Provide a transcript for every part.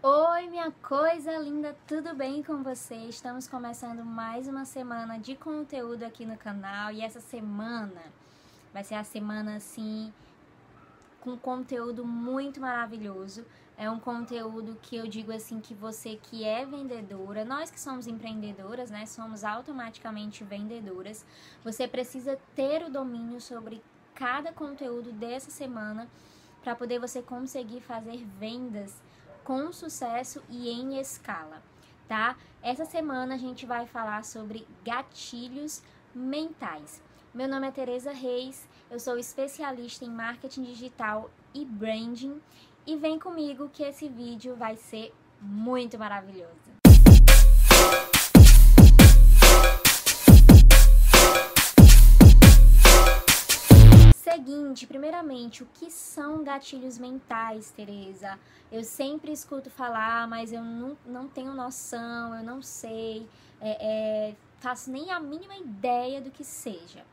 Oi, minha coisa linda, tudo bem com você? Estamos começando mais uma semana de conteúdo aqui no canal e essa semana vai ser a semana assim com conteúdo muito maravilhoso. É um conteúdo que eu digo assim que você que é vendedora, nós que somos empreendedoras, né, somos automaticamente vendedoras. Você precisa ter o domínio sobre cada conteúdo dessa semana para poder você conseguir fazer vendas com sucesso e em escala, tá? Essa semana a gente vai falar sobre gatilhos mentais. Meu nome é Tereza Reis, eu sou especialista em marketing digital e branding e vem comigo que esse vídeo vai ser muito maravilhoso. Seguinte, primeiramente, o que são gatilhos mentais, Tereza? Eu sempre escuto falar, mas eu não, não tenho noção, eu não sei, é, é, faço nem a mínima ideia do que seja.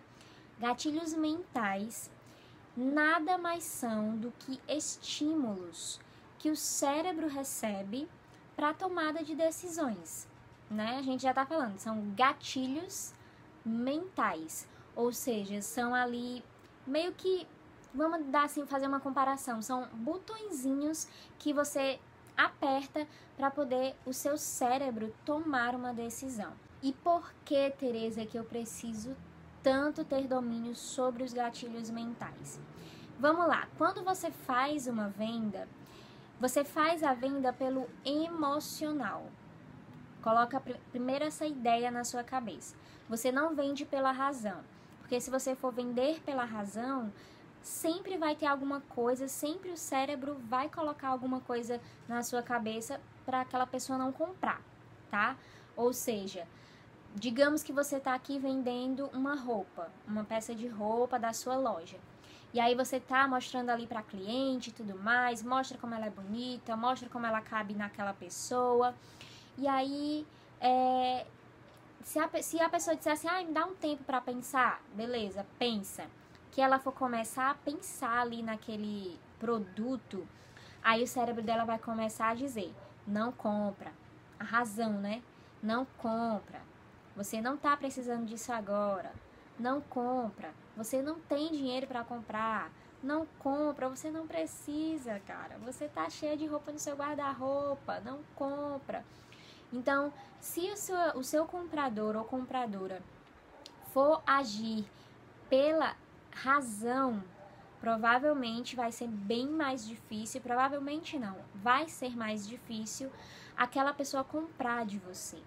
Gatilhos mentais nada mais são do que estímulos que o cérebro recebe para tomada de decisões, né? A gente já está falando, são gatilhos mentais, ou seja, são ali meio que vamos dar assim fazer uma comparação, são botõezinhos que você aperta para poder o seu cérebro tomar uma decisão. E por que, Teresa, que eu preciso tanto ter domínio sobre os gatilhos mentais? Vamos lá, quando você faz uma venda, você faz a venda pelo emocional. Coloca primeiro essa ideia na sua cabeça. Você não vende pela razão. Porque se você for vender pela razão, sempre vai ter alguma coisa, sempre o cérebro vai colocar alguma coisa na sua cabeça para aquela pessoa não comprar, tá? Ou seja, digamos que você está aqui vendendo uma roupa, uma peça de roupa da sua loja. E aí você tá mostrando ali para cliente e tudo mais, mostra como ela é bonita, mostra como ela cabe naquela pessoa. E aí é, se a, se a pessoa disser assim, ah, me dá um tempo para pensar, beleza, pensa. Que ela for começar a pensar ali naquele produto, aí o cérebro dela vai começar a dizer, não compra. A razão, né? Não compra. Você não tá precisando disso agora. Não compra. Você não tem dinheiro para comprar. Não compra, você não precisa, cara. Você tá cheia de roupa no seu guarda-roupa. Não compra. Então, se o seu, o seu comprador ou compradora for agir pela razão, provavelmente vai ser bem mais difícil, provavelmente não, vai ser mais difícil aquela pessoa comprar de você.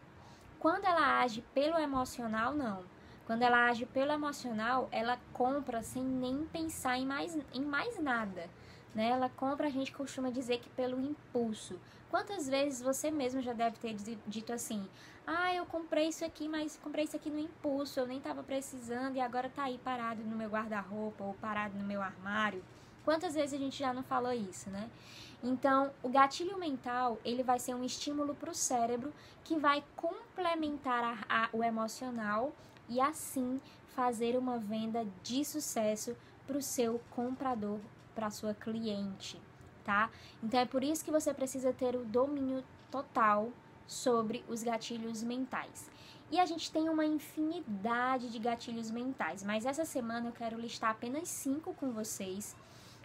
Quando ela age pelo emocional, não. Quando ela age pelo emocional, ela compra sem nem pensar em mais, em mais nada. Né? Ela compra, a gente costuma dizer que pelo impulso. Quantas vezes você mesmo já deve ter dito assim: "Ah, eu comprei isso aqui, mas comprei isso aqui no impulso, eu nem estava precisando e agora tá aí parado no meu guarda-roupa ou parado no meu armário". Quantas vezes a gente já não falou isso, né? Então, o gatilho mental, ele vai ser um estímulo para o cérebro que vai complementar a, a, o emocional e assim fazer uma venda de sucesso para o seu comprador, para sua cliente tá? Então é por isso que você precisa ter o domínio total sobre os gatilhos mentais. E a gente tem uma infinidade de gatilhos mentais, mas essa semana eu quero listar apenas cinco com vocês,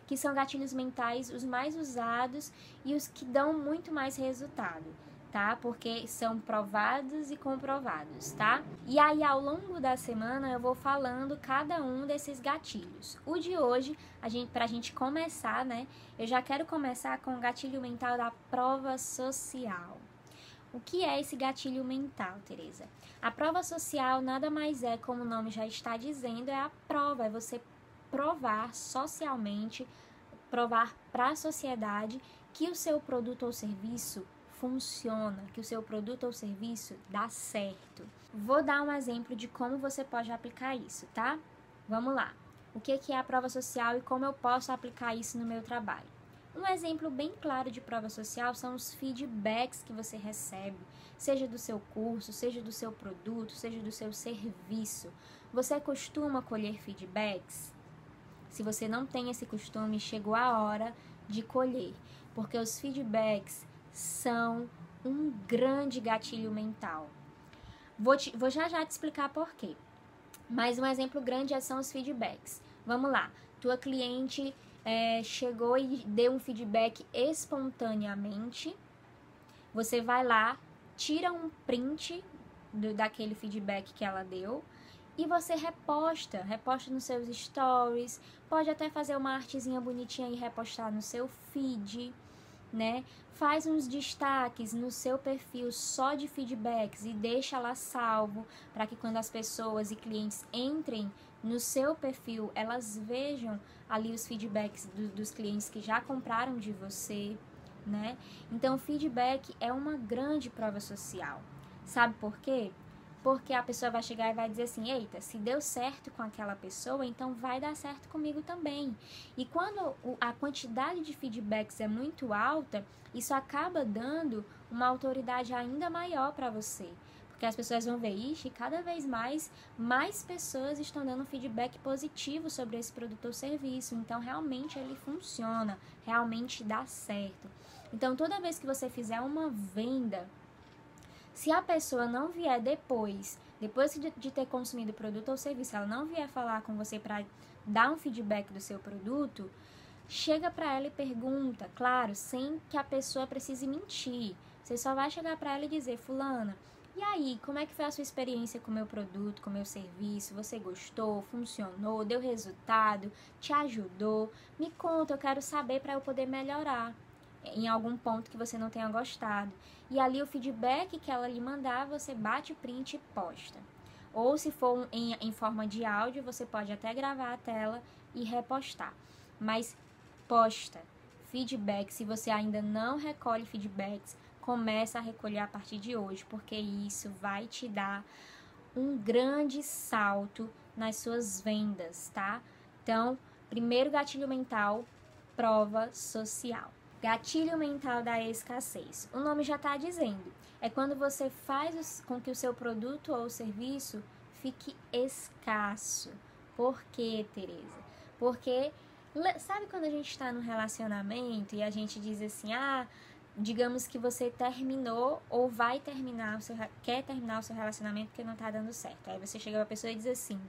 que são gatilhos mentais os mais usados e os que dão muito mais resultado tá? Porque são provados e comprovados, tá? E aí ao longo da semana eu vou falando cada um desses gatilhos. O de hoje, a gente pra gente começar, né? Eu já quero começar com o gatilho mental da prova social. O que é esse gatilho mental, Teresa? A prova social nada mais é, como o nome já está dizendo, é a prova, é você provar socialmente, provar para a sociedade que o seu produto ou serviço funciona, que o seu produto ou serviço dá certo. Vou dar um exemplo de como você pode aplicar isso, tá? Vamos lá. O que é a prova social e como eu posso aplicar isso no meu trabalho? Um exemplo bem claro de prova social são os feedbacks que você recebe, seja do seu curso, seja do seu produto, seja do seu serviço. Você costuma colher feedbacks? Se você não tem esse costume, chegou a hora de colher, porque os feedbacks são um grande gatilho mental. Vou, te, vou já já te explicar por quê. Mas um exemplo grande são os feedbacks. Vamos lá, tua cliente é, chegou e deu um feedback espontaneamente. Você vai lá, tira um print do, daquele feedback que ela deu e você reposta, reposta nos seus stories, pode até fazer uma artezinha bonitinha e repostar no seu feed, né? Faz uns destaques no seu perfil só de feedbacks e deixa lá salvo para que quando as pessoas e clientes entrem no seu perfil, elas vejam ali os feedbacks do, dos clientes que já compraram de você, né? Então, feedback é uma grande prova social. Sabe por quê? Porque a pessoa vai chegar e vai dizer assim: eita, se deu certo com aquela pessoa, então vai dar certo comigo também. E quando a quantidade de feedbacks é muito alta, isso acaba dando uma autoridade ainda maior para você. Porque as pessoas vão ver, ixi, cada vez mais, mais pessoas estão dando feedback positivo sobre esse produto ou serviço. Então, realmente ele funciona, realmente dá certo. Então, toda vez que você fizer uma venda, se a pessoa não vier depois, depois de, ter consumido o produto ou serviço, ela não vier falar com você para dar um feedback do seu produto, chega para ela e pergunta, claro, sem que a pessoa precise mentir. Você só vai chegar para ela e dizer, fulana, e aí, como é que foi a sua experiência com o meu produto, com o meu serviço? Você gostou? Funcionou? Deu resultado? Te ajudou? Me conta, eu quero saber para eu poder melhorar em algum ponto que você não tenha gostado. E ali o feedback que ela lhe mandar, você bate print e posta. Ou se for em, em forma de áudio, você pode até gravar a tela e repostar. Mas posta feedback. Se você ainda não recolhe feedbacks, começa a recolher a partir de hoje, porque isso vai te dar um grande salto nas suas vendas, tá? Então, primeiro gatilho mental, prova social. Gatilho mental da escassez. O nome já está dizendo. É quando você faz com que o seu produto ou serviço fique escasso. Por quê, Tereza? Porque sabe quando a gente está no relacionamento e a gente diz assim: "Ah, digamos que você terminou ou vai terminar o seu quer terminar o seu relacionamento porque não está dando certo". Aí você chega para a pessoa e diz assim: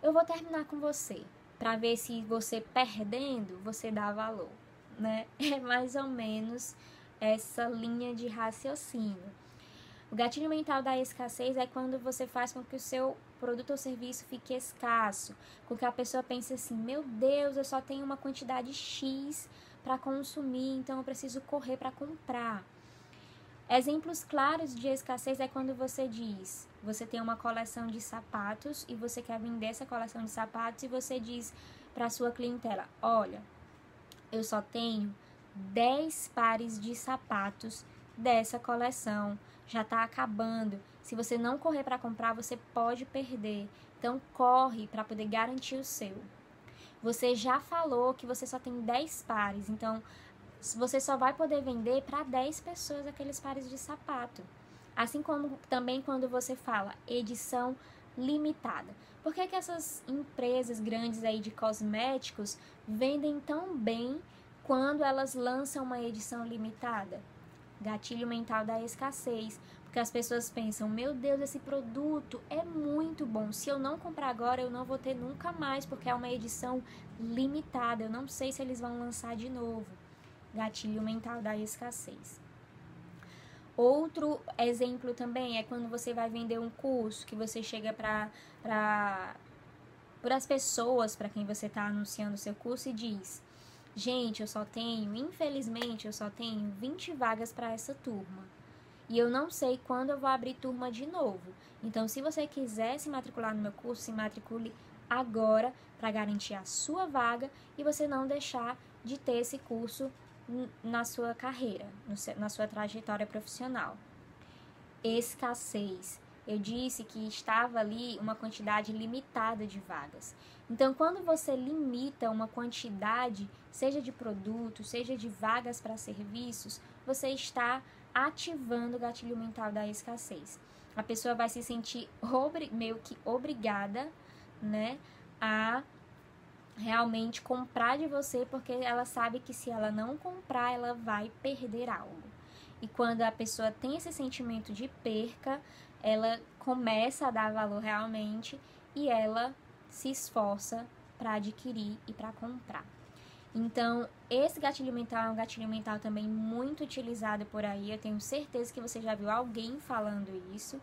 "Eu vou terminar com você" para ver se você perdendo, você dá valor né? É mais ou menos essa linha de raciocínio. O gatilho mental da escassez é quando você faz com que o seu produto ou serviço fique escasso, com que a pessoa pense assim: meu Deus, eu só tenho uma quantidade X para consumir, então eu preciso correr para comprar. Exemplos claros de escassez é quando você diz: você tem uma coleção de sapatos e você quer vender essa coleção de sapatos e você diz para sua clientela: olha, eu só tenho 10 pares de sapatos dessa coleção. Já está acabando. Se você não correr para comprar, você pode perder. Então corre para poder garantir o seu. Você já falou que você só tem 10 pares, então você só vai poder vender para 10 pessoas aqueles pares de sapato. Assim como também quando você fala edição limitada. Por que, que essas empresas grandes aí de cosméticos vendem tão bem quando elas lançam uma edição limitada? Gatilho mental da escassez. Porque as pessoas pensam, meu Deus, esse produto é muito bom. Se eu não comprar agora, eu não vou ter nunca mais, porque é uma edição limitada. Eu não sei se eles vão lançar de novo. Gatilho mental da escassez. Outro exemplo também é quando você vai vender um curso que você chega para para as pessoas para quem você está anunciando o seu curso e diz: Gente, eu só tenho, infelizmente, eu só tenho 20 vagas para essa turma. E eu não sei quando eu vou abrir turma de novo. Então, se você quiser se matricular no meu curso, se matricule agora para garantir a sua vaga e você não deixar de ter esse curso na sua carreira, na sua trajetória profissional. Escassez. Eu disse que estava ali uma quantidade limitada de vagas. Então, quando você limita uma quantidade, seja de produtos, seja de vagas para serviços, você está ativando o gatilho mental da escassez. A pessoa vai se sentir meio que obrigada, né, a realmente comprar de você, porque ela sabe que se ela não comprar, ela vai perder algo. E quando a pessoa tem esse sentimento de perca, ela começa a dar valor realmente e ela se esforça para adquirir e para comprar. Então, esse gatilho mental é um gatilho mental também muito utilizado por aí. Eu tenho certeza que você já viu alguém falando isso,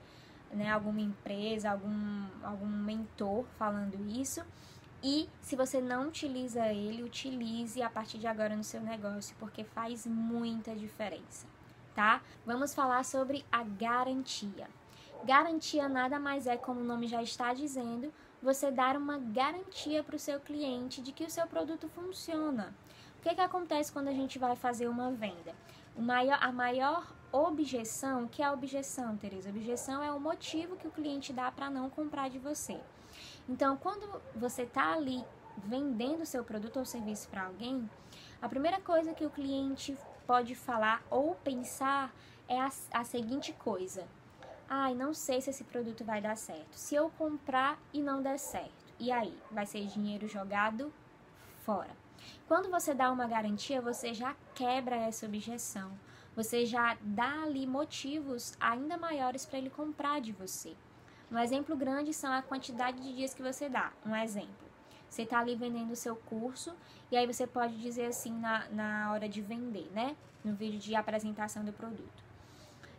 né? Alguma empresa, algum, algum mentor falando isso. E se você não utiliza ele, utilize a partir de agora no seu negócio, porque faz muita diferença, tá? Vamos falar sobre a garantia. Garantia nada mais é, como o nome já está dizendo, você dar uma garantia para o seu cliente de que o seu produto funciona. O que, que acontece quando a gente vai fazer uma venda? Maior, a maior objeção, que é a objeção, Tereza? Objeção é o motivo que o cliente dá para não comprar de você. Então, quando você está ali vendendo seu produto ou serviço para alguém, a primeira coisa que o cliente pode falar ou pensar é a, a seguinte coisa: ai, não sei se esse produto vai dar certo. Se eu comprar e não der certo, e aí? Vai ser dinheiro jogado fora. Quando você dá uma garantia, você já quebra essa objeção. Você já dá ali motivos ainda maiores para ele comprar de você. Um exemplo grande são a quantidade de dias que você dá. Um exemplo. Você está ali vendendo o seu curso e aí você pode dizer assim na, na hora de vender, né? No vídeo de apresentação do produto.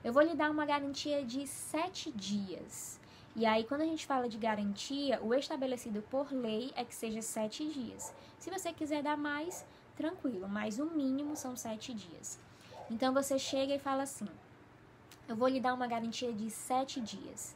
Eu vou lhe dar uma garantia de sete dias. E aí, quando a gente fala de garantia, o estabelecido por lei é que seja sete dias. Se você quiser dar mais, tranquilo, mas o mínimo são sete dias. Então você chega e fala assim: eu vou lhe dar uma garantia de sete dias.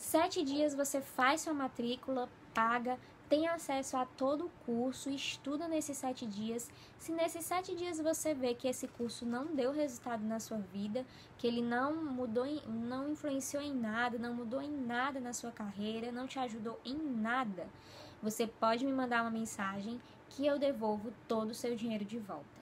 Sete dias você faz sua matrícula, paga, tem acesso a todo o curso, estuda nesses sete dias. Se nesses sete dias você vê que esse curso não deu resultado na sua vida, que ele não mudou, não influenciou em nada, não mudou em nada na sua carreira, não te ajudou em nada, você pode me mandar uma mensagem que eu devolvo todo o seu dinheiro de volta.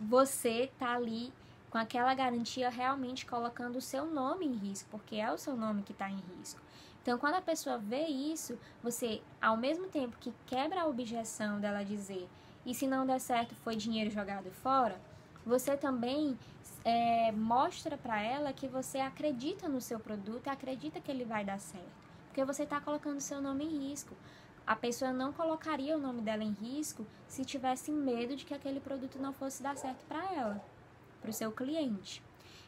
Você tá ali com aquela garantia realmente colocando o seu nome em risco, porque é o seu nome que está em risco. Então, quando a pessoa vê isso, você, ao mesmo tempo que quebra a objeção dela dizer e se não der certo foi dinheiro jogado fora, você também é, mostra para ela que você acredita no seu produto, acredita que ele vai dar certo, porque você está colocando seu nome em risco. A pessoa não colocaria o nome dela em risco se tivesse medo de que aquele produto não fosse dar certo para ela, para o seu cliente.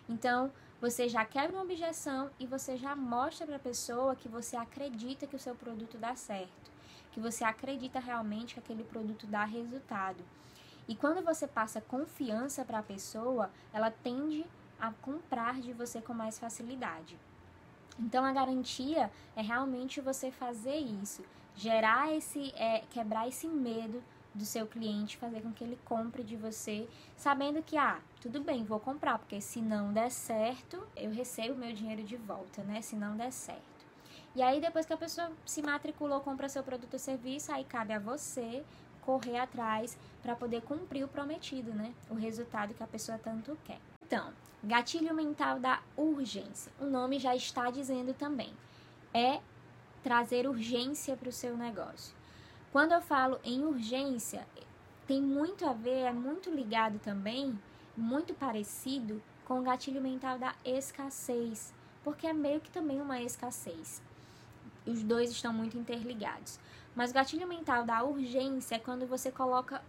Então, você já quebra uma objeção e você já mostra para a pessoa que você acredita que o seu produto dá certo, que você acredita realmente que aquele produto dá resultado. E quando você passa confiança para a pessoa, ela tende a comprar de você com mais facilidade. Então a garantia é realmente você fazer isso, gerar esse, é, quebrar esse medo do seu cliente, fazer com que ele compre de você, sabendo que, ah, tudo bem, vou comprar, porque se não der certo, eu recebo meu dinheiro de volta, né? Se não der certo. E aí, depois que a pessoa se matriculou, compra seu produto ou serviço, aí cabe a você correr atrás para poder cumprir o prometido, né? O resultado que a pessoa tanto quer. Então, gatilho mental da urgência. O nome já está dizendo também. É trazer urgência para o seu negócio. Quando eu falo em urgência, tem muito a ver, é muito ligado também, muito parecido com o gatilho mental da escassez, porque é meio que também uma escassez. Os dois estão muito interligados. Mas o gatilho mental da urgência é quando você coloca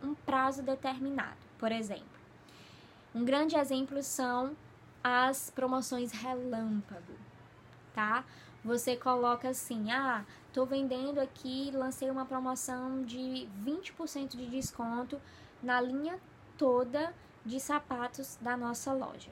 um prazo determinado. Por exemplo, um grande exemplo são as promoções relâmpago, tá? Você coloca assim: "Ah, Estou vendendo aqui, lancei uma promoção de 20% de desconto na linha toda de sapatos da nossa loja.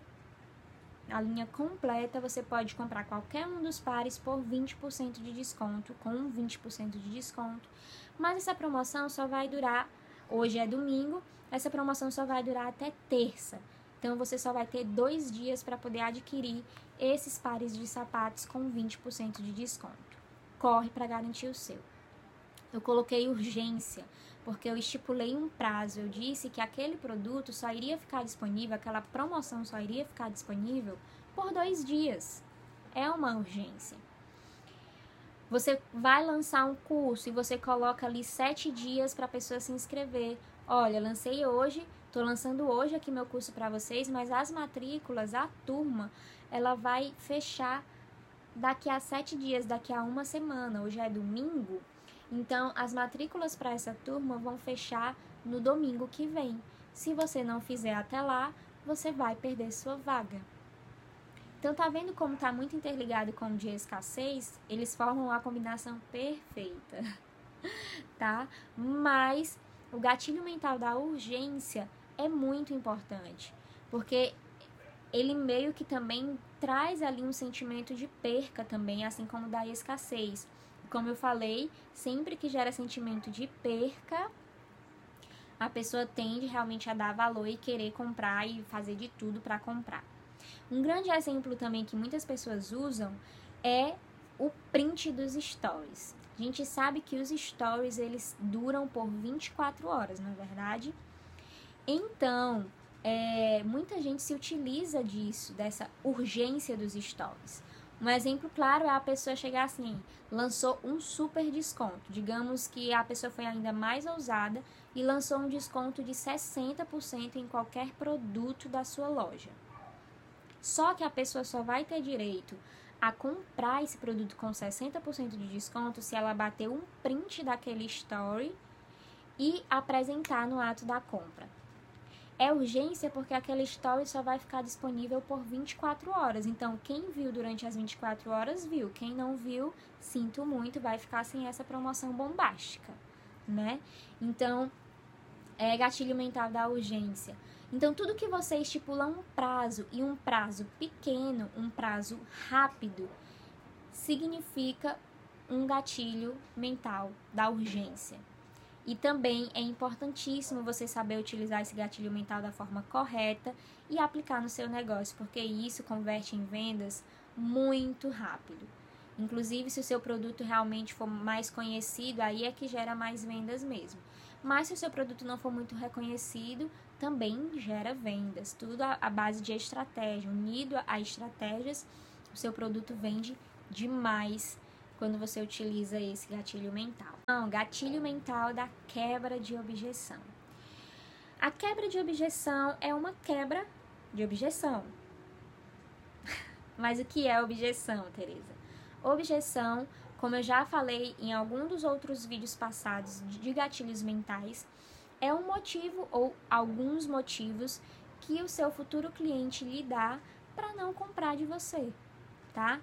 A linha completa você pode comprar qualquer um dos pares por 20% de desconto, com 20% de desconto. Mas essa promoção só vai durar, hoje é domingo, essa promoção só vai durar até terça. Então você só vai ter dois dias para poder adquirir esses pares de sapatos com 20% de desconto corre para garantir o seu. Eu coloquei urgência, porque eu estipulei um prazo. Eu disse que aquele produto só iria ficar disponível, aquela promoção só iria ficar disponível por dois dias. É uma urgência. Você vai lançar um curso e você coloca ali sete dias para a pessoa se inscrever. Olha, lancei hoje, estou lançando hoje aqui meu curso para vocês, mas as matrículas, a turma, ela vai fechar daqui a sete dias, daqui a uma semana. Hoje é domingo, então as matrículas para essa turma vão fechar no domingo que vem. Se você não fizer até lá, você vai perder sua vaga. Então tá vendo como tá muito interligado com o de escassez? Eles formam a combinação perfeita, tá? Mas o gatilho mental da urgência é muito importante, porque ele meio que também traz ali um sentimento de perca também, assim como da escassez. Como eu falei, sempre que gera sentimento de perca, a pessoa tende realmente a dar valor e querer comprar e fazer de tudo para comprar. Um grande exemplo também que muitas pessoas usam é o print dos stories. A gente sabe que os stories eles duram por 24 horas, não é verdade? Então, é, muita gente se utiliza disso, dessa urgência dos stories. Um exemplo claro é a pessoa chegar assim, lançou um super desconto. Digamos que a pessoa foi ainda mais ousada e lançou um desconto de 60% em qualquer produto da sua loja. Só que a pessoa só vai ter direito a comprar esse produto com 60% de desconto se ela bater um print daquele story e apresentar no ato da compra. É urgência porque aquele story só vai ficar disponível por 24 horas. Então, quem viu durante as 24 horas viu. Quem não viu, sinto muito, vai ficar sem essa promoção bombástica, né? Então, é gatilho mental da urgência. Então, tudo que você estipula um prazo e um prazo pequeno, um prazo rápido, significa um gatilho mental da urgência. E também é importantíssimo você saber utilizar esse gatilho mental da forma correta e aplicar no seu negócio, porque isso converte em vendas muito rápido. Inclusive, se o seu produto realmente for mais conhecido, aí é que gera mais vendas mesmo. Mas se o seu produto não for muito reconhecido, também gera vendas. Tudo à base de estratégia. Unido a estratégias, o seu produto vende demais quando você utiliza esse gatilho mental. Não, gatilho mental da quebra de objeção. A quebra de objeção é uma quebra de objeção. Mas o que é objeção, Teresa? Objeção, como eu já falei em algum dos outros vídeos passados de gatilhos mentais, é um motivo ou alguns motivos que o seu futuro cliente lhe dá para não comprar de você, tá?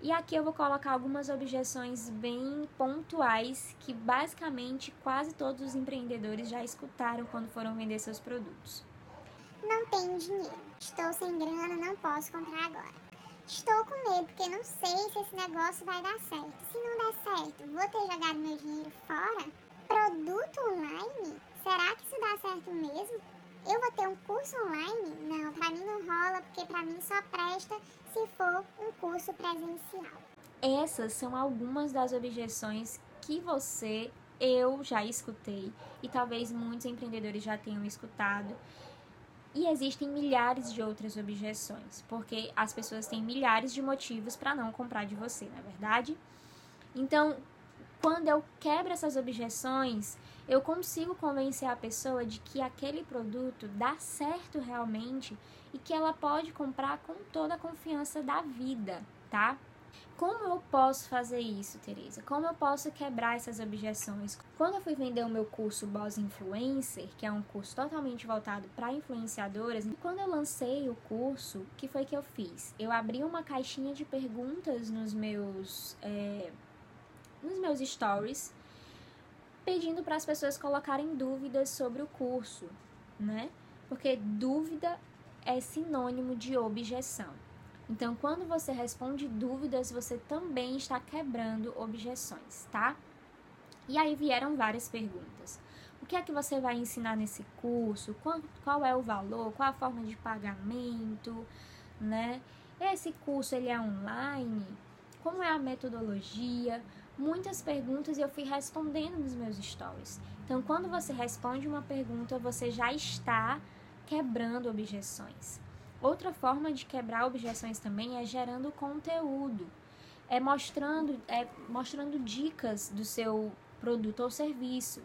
E aqui eu vou colocar algumas objeções bem pontuais que basicamente quase todos os empreendedores já escutaram quando foram vender seus produtos. Não tenho dinheiro, estou sem grana, não posso comprar agora. Estou com medo porque não sei se esse negócio vai dar certo. Se não der certo, vou ter jogado meu dinheiro fora? Produto online? Será que isso dá certo mesmo? Eu vou ter um curso online? Não, para mim não rola, porque para mim só presta se for um curso presencial. Essas são algumas das objeções que você, eu já escutei e talvez muitos empreendedores já tenham escutado. E existem milhares de outras objeções, porque as pessoas têm milhares de motivos para não comprar de você, não é verdade? Então, quando eu quebro essas objeções, eu consigo convencer a pessoa de que aquele produto dá certo realmente e que ela pode comprar com toda a confiança da vida, tá? Como eu posso fazer isso, Teresa? Como eu posso quebrar essas objeções? Quando eu fui vender o meu curso Boss Influencer, que é um curso totalmente voltado para influenciadoras, quando eu lancei o curso, o que foi que eu fiz? Eu abri uma caixinha de perguntas nos meus, é, nos meus stories pedindo para as pessoas colocarem dúvidas sobre o curso, né? Porque dúvida é sinônimo de objeção. Então, quando você responde dúvidas, você também está quebrando objeções, tá? E aí vieram várias perguntas. O que é que você vai ensinar nesse curso? Qual, é o valor? Qual a forma de pagamento? Né? Esse curso ele é online? Como é a metodologia? Muitas perguntas e eu fui respondendo nos meus stories. Então, quando você responde uma pergunta, você já está quebrando objeções. Outra forma de quebrar objeções também é gerando conteúdo. é mostrando, é mostrando dicas do seu produto ou serviço,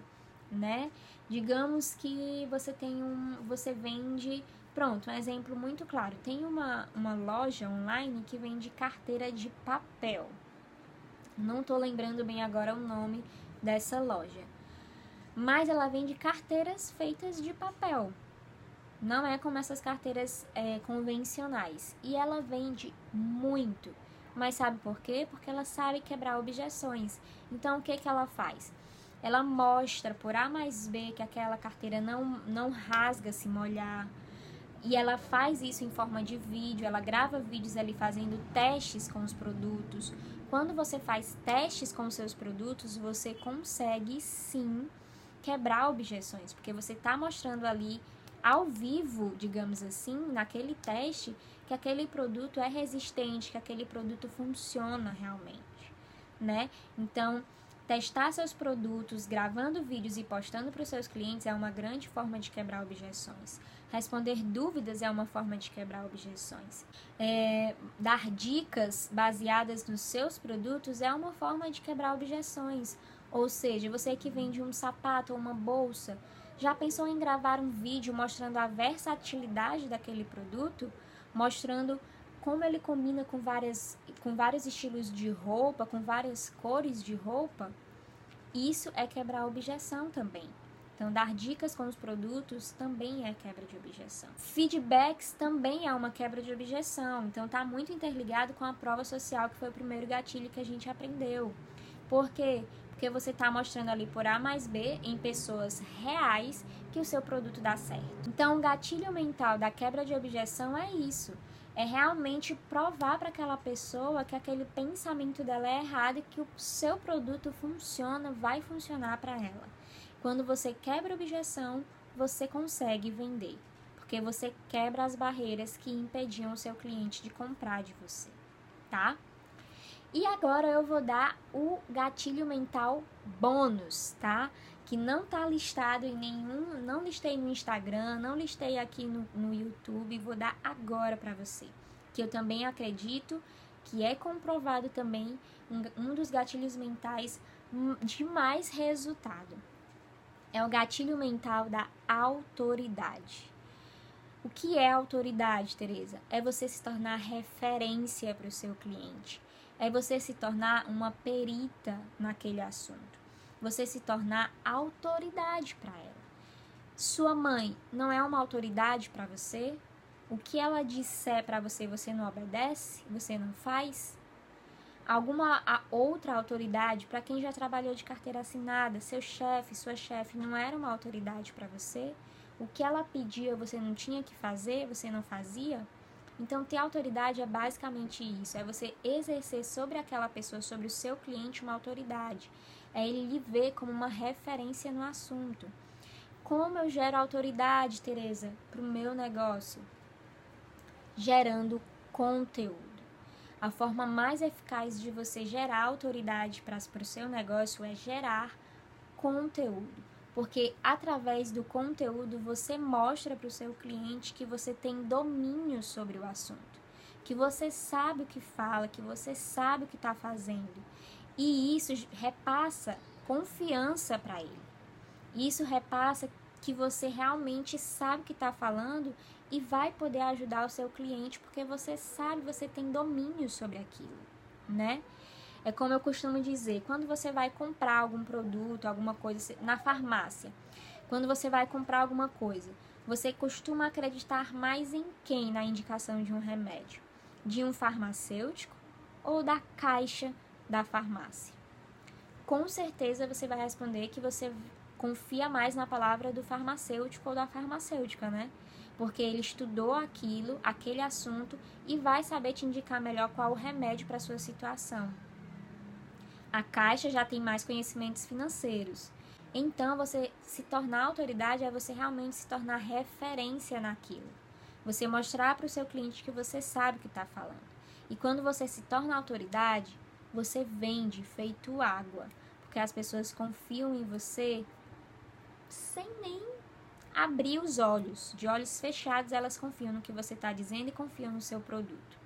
né? Digamos que você tem um, você vende, pronto, um exemplo muito claro. Tem uma, uma loja online que vende carteira de papel. Não tô lembrando bem agora o nome dessa loja. Mas ela vende carteiras feitas de papel. Não é como essas carteiras é, convencionais. E ela vende muito. Mas sabe por quê? Porque ela sabe quebrar objeções. Então, o que, que ela faz? Ela mostra por A mais B que aquela carteira não, não rasga se molhar. E ela faz isso em forma de vídeo, ela grava vídeos ali fazendo testes com os produtos. Quando você faz testes com os seus produtos, você consegue sim quebrar objeções, porque você está mostrando ali ao vivo, digamos assim, naquele teste, que aquele produto é resistente, que aquele produto funciona realmente, né? Então, testar seus produtos, gravando vídeos e postando para os seus clientes é uma grande forma de quebrar objeções. Responder dúvidas é uma forma de quebrar objeções. É, dar dicas baseadas nos seus produtos é uma forma de quebrar objeções. Ou seja, você que vende um sapato ou uma bolsa, já pensou em gravar um vídeo mostrando a versatilidade daquele produto? mostrando como ele combina com, várias, com vários estilos de roupa, com várias cores de roupa. Isso é quebrar a objeção também. Então, dar dicas com os produtos também é quebra de objeção. Feedbacks também é uma quebra de objeção. Então, está muito interligado com a prova social, que foi o primeiro gatilho que a gente aprendeu. Por quê? Porque você está mostrando ali por A mais B em pessoas reais que o seu produto dá certo. Então, o gatilho mental da quebra de objeção é isso. É realmente provar para aquela pessoa que aquele pensamento dela é errado e que o seu produto funciona, vai funcionar para ela. Quando você quebra a objeção, você consegue vender, porque você quebra as barreiras que impediam o seu cliente de comprar de você, tá? E agora eu vou dar o gatilho mental bônus, tá? Que não tá listado em nenhum, não listei no Instagram, não listei aqui no, no YouTube, vou dar agora para você. Que eu também acredito que é comprovado também um, um dos gatilhos mentais de mais resultado. É o gatilho mental da autoridade. O que é autoridade, Teresa? É você se tornar referência para o seu cliente é você se tornar uma perita naquele assunto. Você se tornar autoridade para ela. Sua mãe não é uma autoridade para você? O que ela disser para você, você não obedece? Você não faz? Alguma outra autoridade, para quem já trabalhou de carteira assinada, seu chefe, sua chefe, não era uma autoridade para você? O que ela pedia, você não tinha que fazer, você não fazia? Então, ter autoridade é basicamente isso: é você exercer sobre aquela pessoa, sobre o seu cliente, uma autoridade. É ele lhe ver como uma referência no assunto. Como eu gero autoridade, Tereza, para o meu negócio? Gerando conteúdo. A forma mais eficaz de você gerar autoridade para o seu negócio é gerar conteúdo porque através do conteúdo você mostra para o seu cliente que você tem domínio sobre o assunto, que você sabe o que fala, que você sabe o que está fazendo. E isso repassa confiança para ele. Isso repassa que você realmente sabe o que está falando e vai poder ajudar o seu cliente porque você sabe, você tem domínio sobre aquilo, né? É como eu costumo dizer, quando você vai comprar algum produto, alguma coisa na farmácia, quando você vai comprar alguma coisa, você costuma acreditar mais em quem na indicação de um remédio? De um farmacêutico ou da caixa da farmácia? Com certeza você vai responder que você confia mais na palavra do farmacêutico ou da farmacêutica, né? Porque ele estudou aquilo, aquele assunto e vai saber te indicar melhor qual o remédio para sua situação. A Caixa já tem mais conhecimentos financeiros. Então, você se tornar autoridade é você realmente se tornar referência naquilo. Você mostrar para o seu cliente que você sabe o que está falando. E quando você se torna autoridade, você vende feito água. Porque as pessoas confiam em você sem nem abrir os olhos. De olhos fechados, elas confiam no que você está dizendo e confiam no seu produto.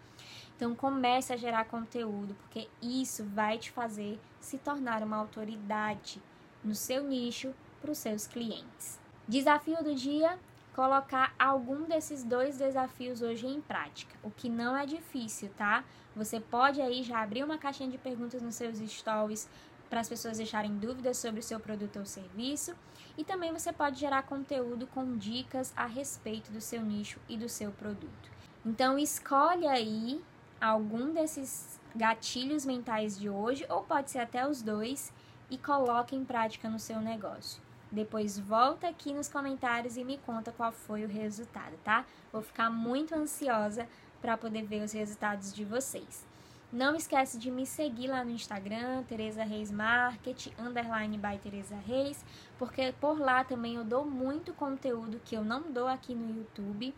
Então comece a gerar conteúdo, porque isso vai te fazer se tornar uma autoridade no seu nicho para os seus clientes. Desafio do dia: colocar algum desses dois desafios hoje em prática, o que não é difícil, tá? Você pode aí já abrir uma caixinha de perguntas nos seus stories para as pessoas deixarem dúvidas sobre o seu produto ou serviço, e também você pode gerar conteúdo com dicas a respeito do seu nicho e do seu produto. Então escolhe aí algum desses gatilhos mentais de hoje, ou pode ser até os dois, e coloque em prática no seu negócio. Depois volta aqui nos comentários e me conta qual foi o resultado, tá? Vou ficar muito ansiosa para poder ver os resultados de vocês. Não esquece de me seguir lá no Instagram, Tereza Reis Market, underline by Tereza Reis, porque por lá também eu dou muito conteúdo que eu não dou aqui no YouTube.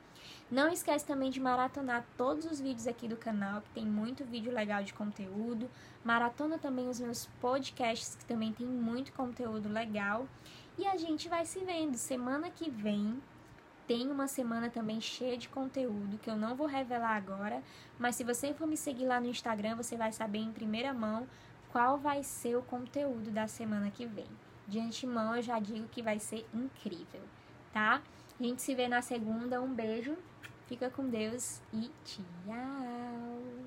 Não esquece também de maratonar todos os vídeos aqui do canal, que tem muito vídeo legal de conteúdo. Maratona também os meus podcasts, que também tem muito conteúdo legal. E a gente vai se vendo semana que vem tem uma semana também cheia de conteúdo que eu não vou revelar agora, mas se você for me seguir lá no Instagram, você vai saber em primeira mão qual vai ser o conteúdo da semana que vem. De antemão, eu já digo que vai ser incrível, tá? A gente se vê na segunda. Um beijo, fica com Deus e tchau!